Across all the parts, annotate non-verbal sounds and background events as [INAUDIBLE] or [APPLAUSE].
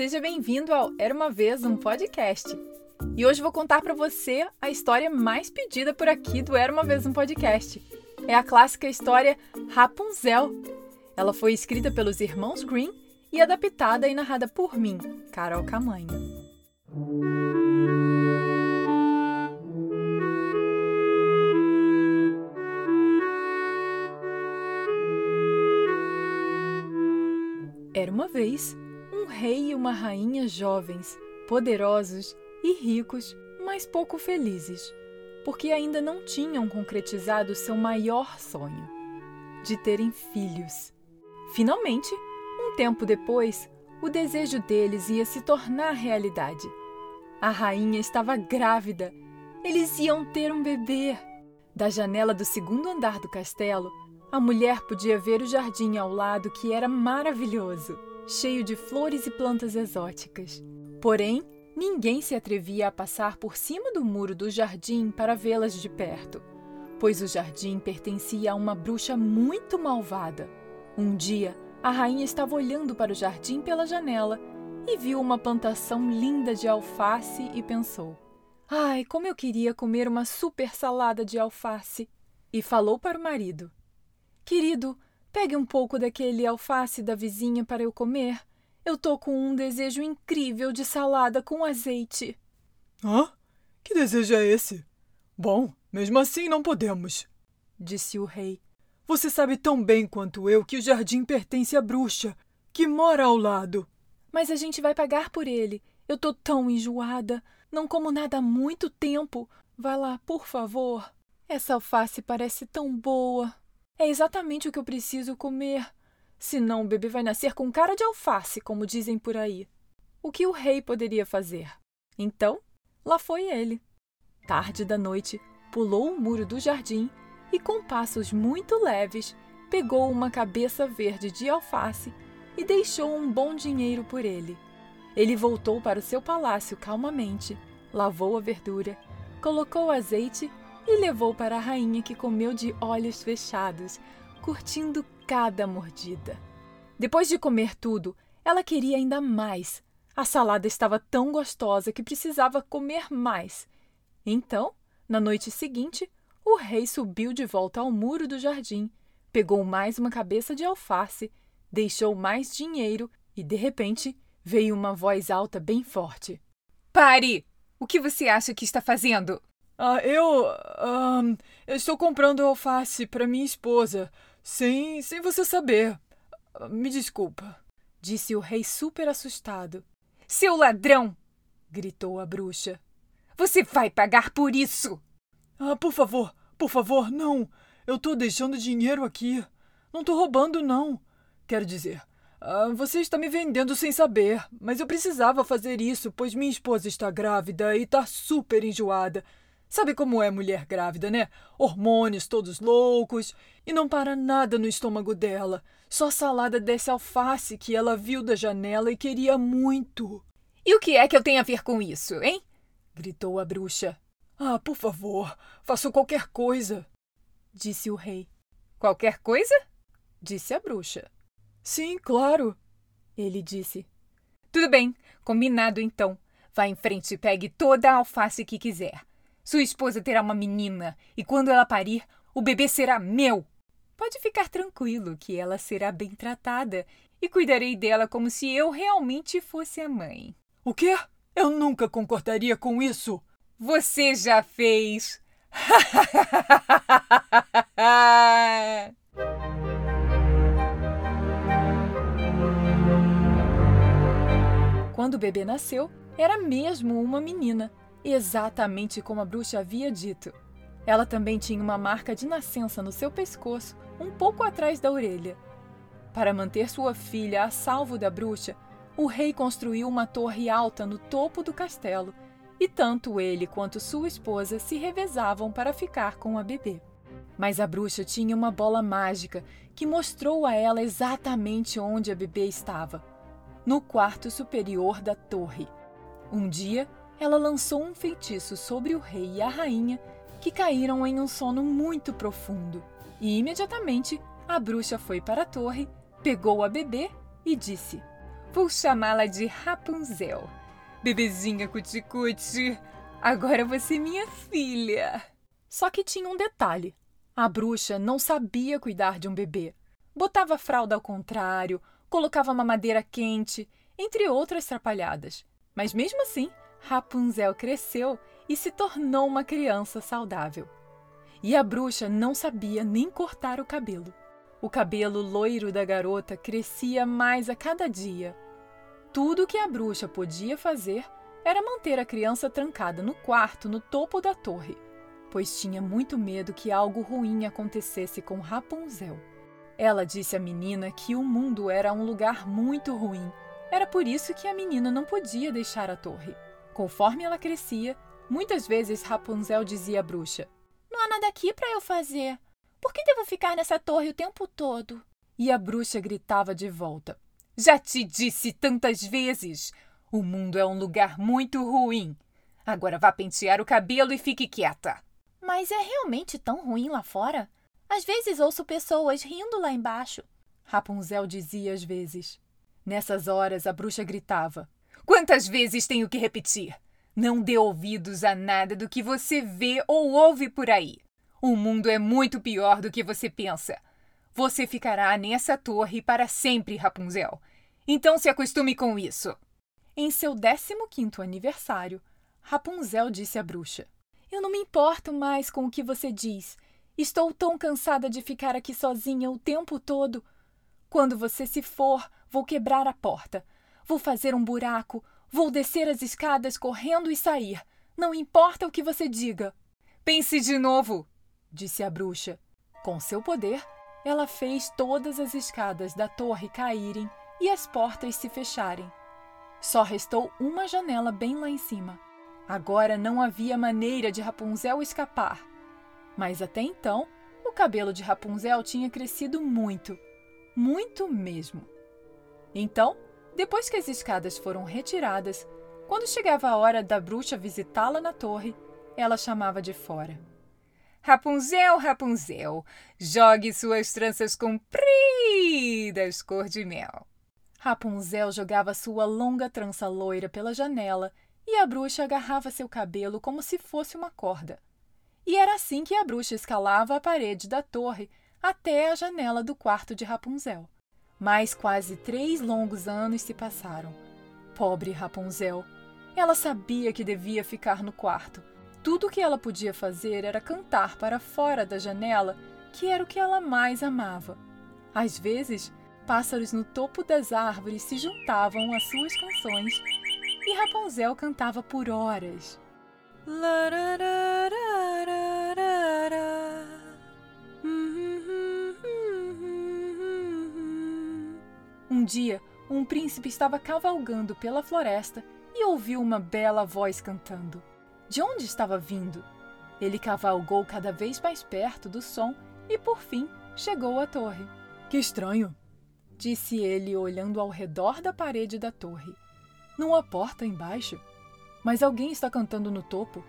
Seja bem-vindo ao Era uma vez um podcast. E hoje vou contar para você a história mais pedida por aqui do Era uma vez um podcast. É a clássica história Rapunzel. Ela foi escrita pelos irmãos Green e adaptada e narrada por mim, Carol Camanho. Era uma vez rei e uma rainha jovens, poderosos e ricos, mas pouco felizes, porque ainda não tinham concretizado seu maior sonho, de terem filhos. Finalmente, um tempo depois, o desejo deles ia se tornar realidade. A rainha estava grávida. Eles iam ter um bebê. Da janela do segundo andar do castelo, a mulher podia ver o jardim ao lado que era maravilhoso, cheio de flores e plantas exóticas. Porém, ninguém se atrevia a passar por cima do muro do jardim para vê-las de perto, pois o jardim pertencia a uma bruxa muito malvada. Um dia, a rainha estava olhando para o jardim pela janela e viu uma plantação linda de alface e pensou: Ai, como eu queria comer uma super salada de alface! E falou para o marido: Querido, pegue um pouco daquele alface da vizinha para eu comer. Eu tô com um desejo incrível de salada com azeite. Hã? Que desejo é esse? Bom, mesmo assim não podemos, disse o rei. Você sabe tão bem quanto eu que o jardim pertence à bruxa, que mora ao lado. Mas a gente vai pagar por ele. Eu tô tão enjoada. Não como nada há muito tempo. Vai lá, por favor. Essa alface parece tão boa. É exatamente o que eu preciso comer. Senão o bebê vai nascer com cara de alface, como dizem por aí. O que o rei poderia fazer? Então, lá foi ele. Tarde da noite, pulou o muro do jardim e, com passos muito leves, pegou uma cabeça verde de alface e deixou um bom dinheiro por ele. Ele voltou para o seu palácio calmamente, lavou a verdura, colocou azeite e levou para a rainha que comeu de olhos fechados, curtindo cada mordida. Depois de comer tudo, ela queria ainda mais. A salada estava tão gostosa que precisava comer mais. Então, na noite seguinte, o rei subiu de volta ao muro do jardim, pegou mais uma cabeça de alface, deixou mais dinheiro e, de repente, veio uma voz alta bem forte. Pare! O que você acha que está fazendo? Ah, eu. Eu estou comprando alface para minha esposa, sem, sem você saber. Me desculpa, disse o rei super assustado. Seu ladrão! gritou a bruxa. Você vai pagar por isso! Ah, por favor, por favor, não! Eu estou deixando dinheiro aqui. Não estou roubando, não. Quero dizer, ah, você está me vendendo sem saber, mas eu precisava fazer isso, pois minha esposa está grávida e está super enjoada. Sabe como é mulher grávida, né? Hormônios todos loucos e não para nada no estômago dela. Só salada desse alface que ela viu da janela e queria muito. E o que é que eu tenho a ver com isso, hein? gritou a bruxa. Ah, por favor, faça qualquer coisa, disse o rei. Qualquer coisa? disse a bruxa. Sim, claro, ele disse. Tudo bem, combinado então. Vá em frente e pegue toda a alface que quiser. Sua esposa terá uma menina e quando ela parir, o bebê será meu. Pode ficar tranquilo que ela será bem tratada e cuidarei dela como se eu realmente fosse a mãe. O quê? Eu nunca concordaria com isso. Você já fez. [LAUGHS] Quando o bebê nasceu, era mesmo uma menina exatamente como a bruxa havia dito. Ela também tinha uma marca de nascença no seu pescoço, um pouco atrás da orelha. Para manter sua filha a salvo da bruxa, o rei construiu uma torre alta no topo do castelo, e tanto ele quanto sua esposa se revezavam para ficar com a bebê. Mas a bruxa tinha uma bola mágica que mostrou a ela exatamente onde a bebê estava no quarto superior da torre. Um dia, ela lançou um feitiço sobre o rei e a rainha, que caíram em um sono muito profundo. E imediatamente a bruxa foi para a torre, pegou a bebê e disse: Vou chamá-la de Rapunzel. Bebezinha cuticute, agora você é minha filha. Só que tinha um detalhe: a bruxa não sabia cuidar de um bebê. Botava fralda ao contrário, colocava mamadeira quente, entre outras trapalhadas. Mas mesmo assim, Rapunzel cresceu e se tornou uma criança saudável. E a bruxa não sabia nem cortar o cabelo. O cabelo loiro da garota crescia mais a cada dia. Tudo o que a bruxa podia fazer era manter a criança trancada no quarto no topo da torre, pois tinha muito medo que algo ruim acontecesse com Rapunzel. Ela disse à menina que o mundo era um lugar muito ruim. Era por isso que a menina não podia deixar a torre. Conforme ela crescia, muitas vezes Rapunzel dizia à bruxa: Não há nada aqui para eu fazer. Por que devo ficar nessa torre o tempo todo? E a bruxa gritava de volta: Já te disse tantas vezes! O mundo é um lugar muito ruim. Agora vá pentear o cabelo e fique quieta. Mas é realmente tão ruim lá fora? Às vezes ouço pessoas rindo lá embaixo. Rapunzel dizia às vezes. Nessas horas a bruxa gritava: Quantas vezes tenho que repetir? Não dê ouvidos a nada do que você vê ou ouve por aí. O mundo é muito pior do que você pensa. Você ficará nessa torre para sempre, Rapunzel. Então se acostume com isso. Em seu 15 aniversário, Rapunzel disse à bruxa: Eu não me importo mais com o que você diz. Estou tão cansada de ficar aqui sozinha o tempo todo. Quando você se for, vou quebrar a porta. Vou fazer um buraco, vou descer as escadas correndo e sair. Não importa o que você diga. Pense de novo, disse a bruxa. Com seu poder, ela fez todas as escadas da torre caírem e as portas se fecharem. Só restou uma janela bem lá em cima. Agora não havia maneira de Rapunzel escapar. Mas até então, o cabelo de Rapunzel tinha crescido muito, muito mesmo. Então, depois que as escadas foram retiradas, quando chegava a hora da bruxa visitá-la na torre, ela chamava de fora. Rapunzel, Rapunzel, jogue suas tranças compridas cor de mel. Rapunzel jogava sua longa trança loira pela janela e a bruxa agarrava seu cabelo como se fosse uma corda. E era assim que a bruxa escalava a parede da torre até a janela do quarto de Rapunzel. Mas quase três longos anos se passaram. Pobre Rapunzel! Ela sabia que devia ficar no quarto. Tudo o que ela podia fazer era cantar para fora da janela, que era o que ela mais amava. Às vezes, pássaros no topo das árvores se juntavam às suas canções e Rapunzel cantava por horas. Um dia, um príncipe estava cavalgando pela floresta e ouviu uma bela voz cantando. De onde estava vindo? Ele cavalgou cada vez mais perto do som e, por fim, chegou à torre. Que estranho, disse ele, olhando ao redor da parede da torre. Não há porta embaixo? Mas alguém está cantando no topo.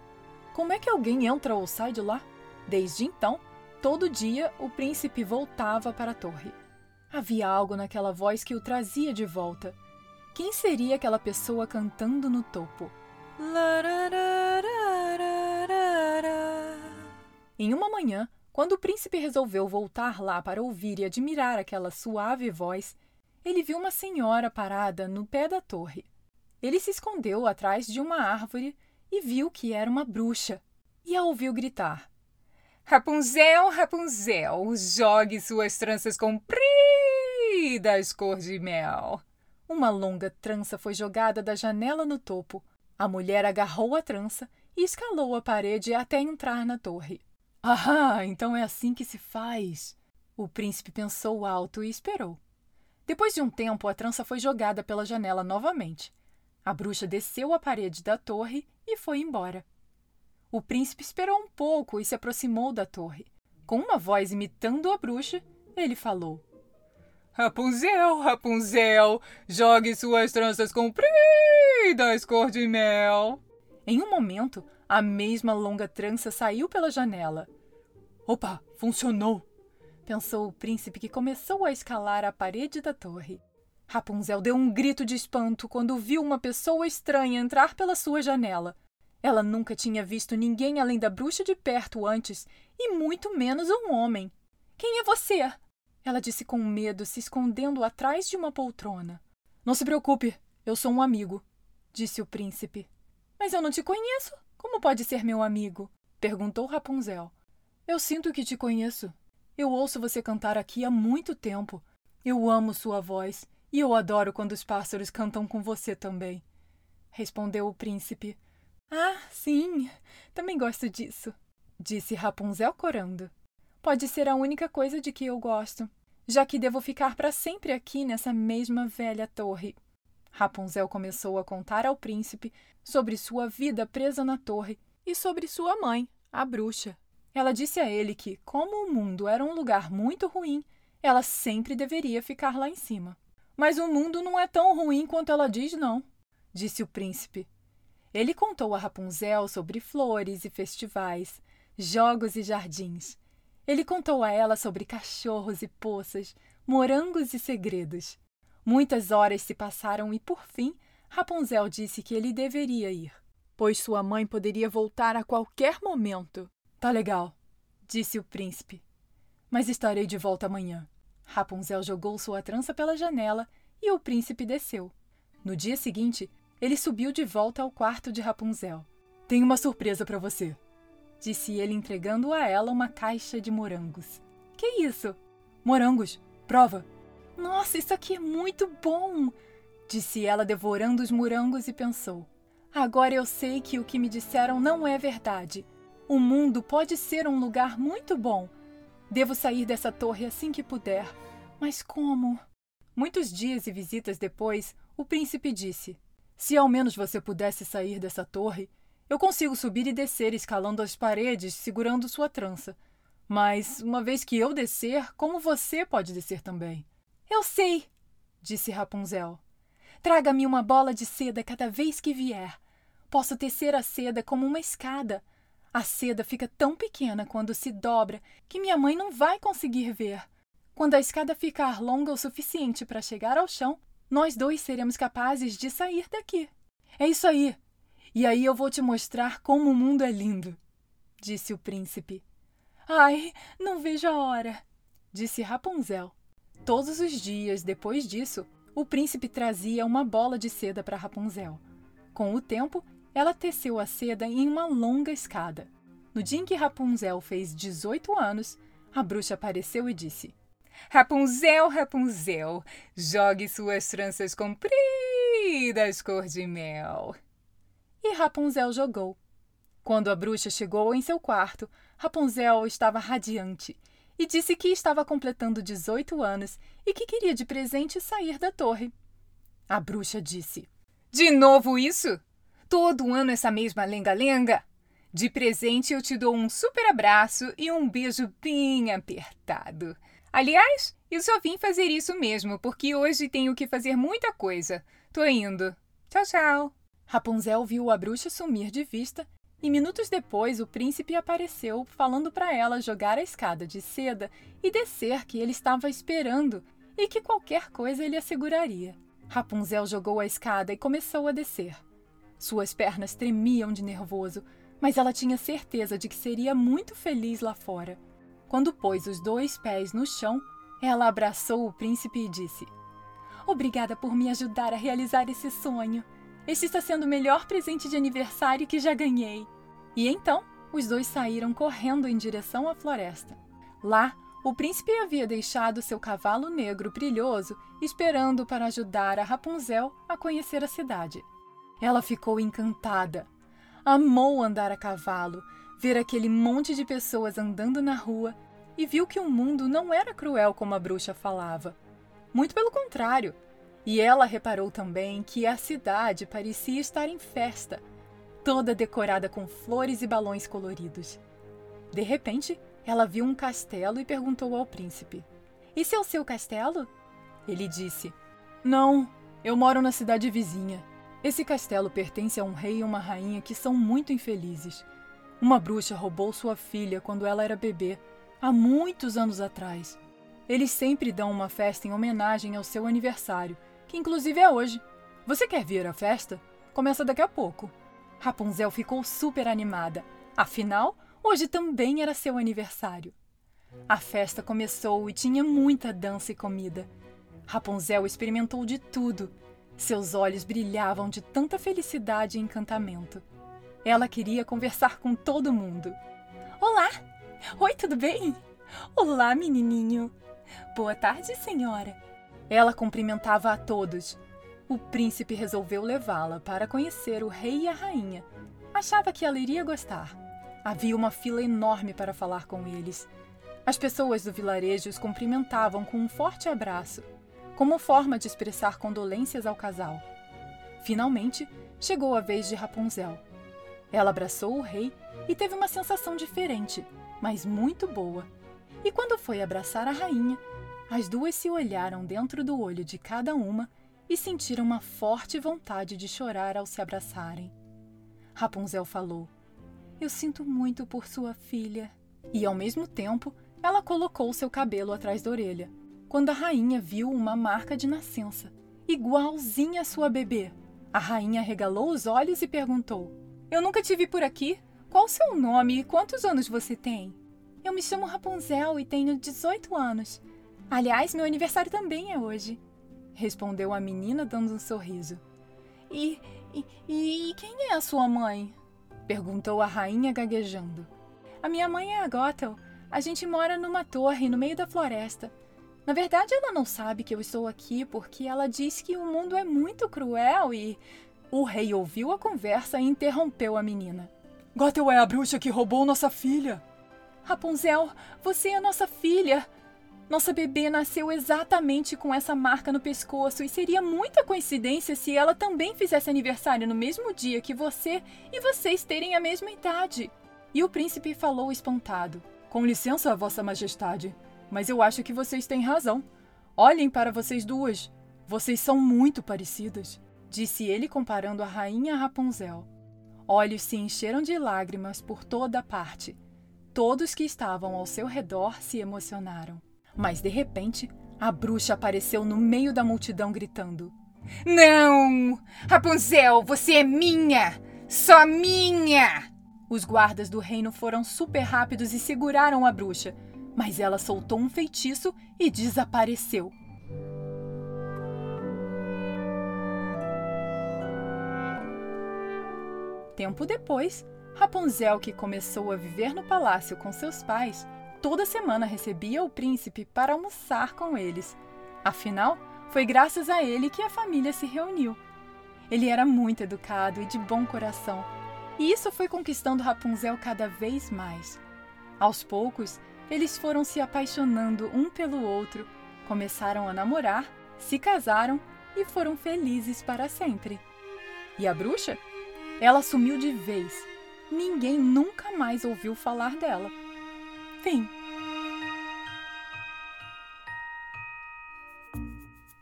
Como é que alguém entra ou sai de lá? Desde então, todo dia o príncipe voltava para a torre. Havia algo naquela voz que o trazia de volta. Quem seria aquela pessoa cantando no topo? Em uma manhã, quando o príncipe resolveu voltar lá para ouvir e admirar aquela suave voz, ele viu uma senhora parada no pé da torre. Ele se escondeu atrás de uma árvore e viu que era uma bruxa, e a ouviu gritar: Rapunzel, Rapunzel, jogue suas tranças compridas cor de mel. Uma longa trança foi jogada da janela no topo. A mulher agarrou a trança e escalou a parede até entrar na torre. Ah, então é assim que se faz. O príncipe pensou alto e esperou. Depois de um tempo, a trança foi jogada pela janela novamente. A bruxa desceu a parede da torre e foi embora. O príncipe esperou um pouco e se aproximou da torre. Com uma voz imitando a bruxa, ele falou: Rapunzel, Rapunzel, jogue suas tranças compridas cor de mel. Em um momento, a mesma longa trança saiu pela janela. Opa, funcionou! pensou o príncipe que começou a escalar a parede da torre. Rapunzel deu um grito de espanto quando viu uma pessoa estranha entrar pela sua janela. Ela nunca tinha visto ninguém além da bruxa de perto antes, e muito menos um homem. Quem é você? Ela disse com medo, se escondendo atrás de uma poltrona. Não se preocupe, eu sou um amigo, disse o príncipe. Mas eu não te conheço. Como pode ser meu amigo? perguntou Rapunzel. Eu sinto que te conheço. Eu ouço você cantar aqui há muito tempo. Eu amo sua voz e eu adoro quando os pássaros cantam com você também. Respondeu o príncipe. Ah, sim, também gosto disso, disse Rapunzel corando. Pode ser a única coisa de que eu gosto, já que devo ficar para sempre aqui nessa mesma velha torre. Rapunzel começou a contar ao príncipe sobre sua vida presa na torre e sobre sua mãe, a bruxa. Ela disse a ele que, como o mundo era um lugar muito ruim, ela sempre deveria ficar lá em cima. Mas o mundo não é tão ruim quanto ela diz, não, disse o príncipe. Ele contou a Rapunzel sobre flores e festivais, jogos e jardins. Ele contou a ela sobre cachorros e poças, morangos e segredos. Muitas horas se passaram e, por fim, Rapunzel disse que ele deveria ir, pois sua mãe poderia voltar a qualquer momento. Tá legal, disse o príncipe. Mas estarei de volta amanhã. Rapunzel jogou sua trança pela janela e o príncipe desceu. No dia seguinte, ele subiu de volta ao quarto de Rapunzel. Tenho uma surpresa para você, disse ele entregando a ela uma caixa de morangos. Que isso? Morangos. Prova. Nossa, isso aqui é muito bom, disse ela devorando os morangos e pensou. Agora eu sei que o que me disseram não é verdade. O mundo pode ser um lugar muito bom Devo sair dessa torre assim que puder. Mas como? Muitos dias e visitas depois, o príncipe disse: Se ao menos você pudesse sair dessa torre, eu consigo subir e descer escalando as paredes, segurando sua trança. Mas, uma vez que eu descer, como você pode descer também? Eu sei, disse Rapunzel. Traga-me uma bola de seda cada vez que vier. Posso tecer a seda como uma escada. A seda fica tão pequena quando se dobra que minha mãe não vai conseguir ver. Quando a escada ficar longa o suficiente para chegar ao chão, nós dois seremos capazes de sair daqui. É isso aí. E aí eu vou te mostrar como o mundo é lindo, disse o príncipe. Ai, não vejo a hora, disse Rapunzel. Todos os dias depois disso, o príncipe trazia uma bola de seda para Rapunzel. Com o tempo, ela teceu a seda em uma longa escada. No dia em que Rapunzel fez 18 anos, a bruxa apareceu e disse: Rapunzel, Rapunzel, jogue suas tranças compridas cor de mel. E Rapunzel jogou. Quando a bruxa chegou em seu quarto, Rapunzel estava radiante e disse que estava completando 18 anos e que queria de presente sair da torre. A bruxa disse: De novo isso? todo ano essa mesma lenga-lenga? De presente eu te dou um super abraço e um beijo bem apertado. Aliás, eu só vim fazer isso mesmo, porque hoje tenho que fazer muita coisa. Tô indo. Tchau, tchau. Rapunzel viu a bruxa sumir de vista e minutos depois o príncipe apareceu, falando para ela jogar a escada de seda e descer que ele estava esperando e que qualquer coisa ele asseguraria. Rapunzel jogou a escada e começou a descer. Suas pernas tremiam de nervoso, mas ela tinha certeza de que seria muito feliz lá fora. Quando pôs os dois pés no chão, ela abraçou o príncipe e disse: Obrigada por me ajudar a realizar esse sonho. Este está sendo o melhor presente de aniversário que já ganhei. E então, os dois saíram correndo em direção à floresta. Lá, o príncipe havia deixado seu cavalo negro brilhoso esperando para ajudar a Rapunzel a conhecer a cidade. Ela ficou encantada. Amou andar a cavalo, ver aquele monte de pessoas andando na rua e viu que o mundo não era cruel como a bruxa falava. Muito pelo contrário. E ela reparou também que a cidade parecia estar em festa, toda decorada com flores e balões coloridos. De repente, ela viu um castelo e perguntou ao príncipe: Esse é o seu castelo? Ele disse: Não, eu moro na cidade vizinha. Esse castelo pertence a um rei e uma rainha que são muito infelizes. Uma bruxa roubou sua filha quando ela era bebê, há muitos anos atrás. Eles sempre dão uma festa em homenagem ao seu aniversário, que inclusive é hoje. Você quer vir à festa? Começa daqui a pouco. Rapunzel ficou super animada. Afinal, hoje também era seu aniversário. A festa começou e tinha muita dança e comida. Rapunzel experimentou de tudo. Seus olhos brilhavam de tanta felicidade e encantamento. Ela queria conversar com todo mundo. Olá! Oi, tudo bem? Olá, menininho! Boa tarde, senhora! Ela cumprimentava a todos. O príncipe resolveu levá-la para conhecer o rei e a rainha. Achava que ela iria gostar. Havia uma fila enorme para falar com eles. As pessoas do vilarejo os cumprimentavam com um forte abraço como forma de expressar condolências ao casal. Finalmente, chegou a vez de Rapunzel. Ela abraçou o rei e teve uma sensação diferente, mas muito boa. E quando foi abraçar a rainha, as duas se olharam dentro do olho de cada uma e sentiram uma forte vontade de chorar ao se abraçarem. Rapunzel falou: Eu sinto muito por sua filha. E ao mesmo tempo, ela colocou seu cabelo atrás da orelha, quando a rainha viu uma marca de nascença, igualzinha à sua bebê. A rainha regalou os olhos e perguntou: Eu nunca te vi por aqui. Qual o seu nome e quantos anos você tem? Eu me chamo Rapunzel e tenho 18 anos. Aliás, meu aniversário também é hoje. Respondeu a menina dando um sorriso. E, e, e quem é a sua mãe? Perguntou a rainha gaguejando. A minha mãe é a Gothel. A gente mora numa torre no meio da floresta. Na verdade, ela não sabe que eu estou aqui porque ela diz que o mundo é muito cruel e. O rei ouviu a conversa e interrompeu a menina. Gothel é a bruxa que roubou nossa filha. Rapunzel, você é nossa filha. Nossa bebê nasceu exatamente com essa marca no pescoço e seria muita coincidência se ela também fizesse aniversário no mesmo dia que você e vocês terem a mesma idade. E o príncipe falou espantado: Com licença, Vossa Majestade mas eu acho que vocês têm razão. Olhem para vocês duas. Vocês são muito parecidas, disse ele comparando a rainha a Rapunzel. Olhos se encheram de lágrimas por toda parte. Todos que estavam ao seu redor se emocionaram. Mas de repente, a bruxa apareceu no meio da multidão gritando: Não! Rapunzel, você é minha! Só minha! Os guardas do reino foram super rápidos e seguraram a bruxa, mas ela soltou um feitiço e desapareceu. Tempo depois, Rapunzel, que começou a viver no palácio com seus pais, toda semana recebia o príncipe para almoçar com eles. Afinal, foi graças a ele que a família se reuniu. Ele era muito educado e de bom coração, e isso foi conquistando Rapunzel cada vez mais. Aos poucos, eles foram se apaixonando um pelo outro, começaram a namorar, se casaram e foram felizes para sempre. E a bruxa? Ela sumiu de vez. Ninguém nunca mais ouviu falar dela. Fim.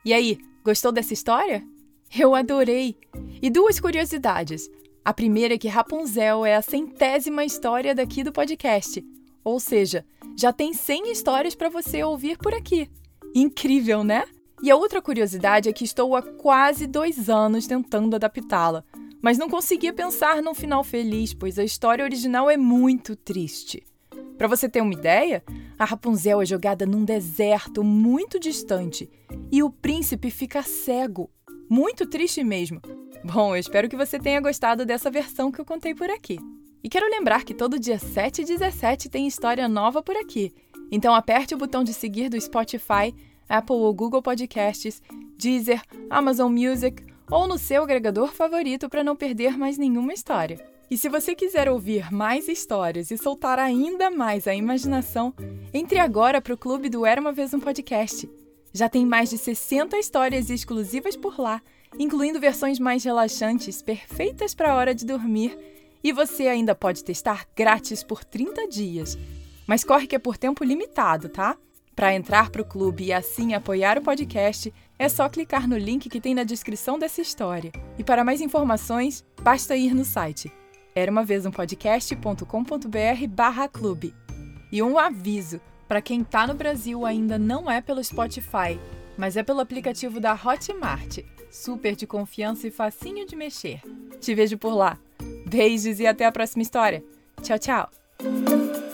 E aí, gostou dessa história? Eu adorei! E duas curiosidades. A primeira é que Rapunzel é a centésima história daqui do podcast. Ou seja, já tem 100 histórias para você ouvir por aqui. Incrível, né? E a outra curiosidade é que estou há quase dois anos tentando adaptá-la, mas não conseguia pensar num final feliz, pois a história original é muito triste. Para você ter uma ideia, a Rapunzel é jogada num deserto muito distante e o príncipe fica cego. Muito triste mesmo. Bom, eu espero que você tenha gostado dessa versão que eu contei por aqui. E quero lembrar que todo dia 7 e 17 tem história nova por aqui. Então aperte o botão de seguir do Spotify, Apple ou Google Podcasts, Deezer, Amazon Music ou no seu agregador favorito para não perder mais nenhuma história. E se você quiser ouvir mais histórias e soltar ainda mais a imaginação, entre agora para o clube do Era uma Vez um Podcast. Já tem mais de 60 histórias exclusivas por lá, incluindo versões mais relaxantes, perfeitas para a hora de dormir e você ainda pode testar grátis por 30 dias. Mas corre que é por tempo limitado, tá? Para entrar para o clube e assim apoiar o podcast, é só clicar no link que tem na descrição dessa história. E para mais informações, basta ir no site era uma vez um podcast.com.br barra clube. E um aviso, para quem está no Brasil ainda não é pelo Spotify, mas é pelo aplicativo da Hotmart, super de confiança e facinho de mexer. Te vejo por lá. Beijos e até a próxima história. Tchau, tchau!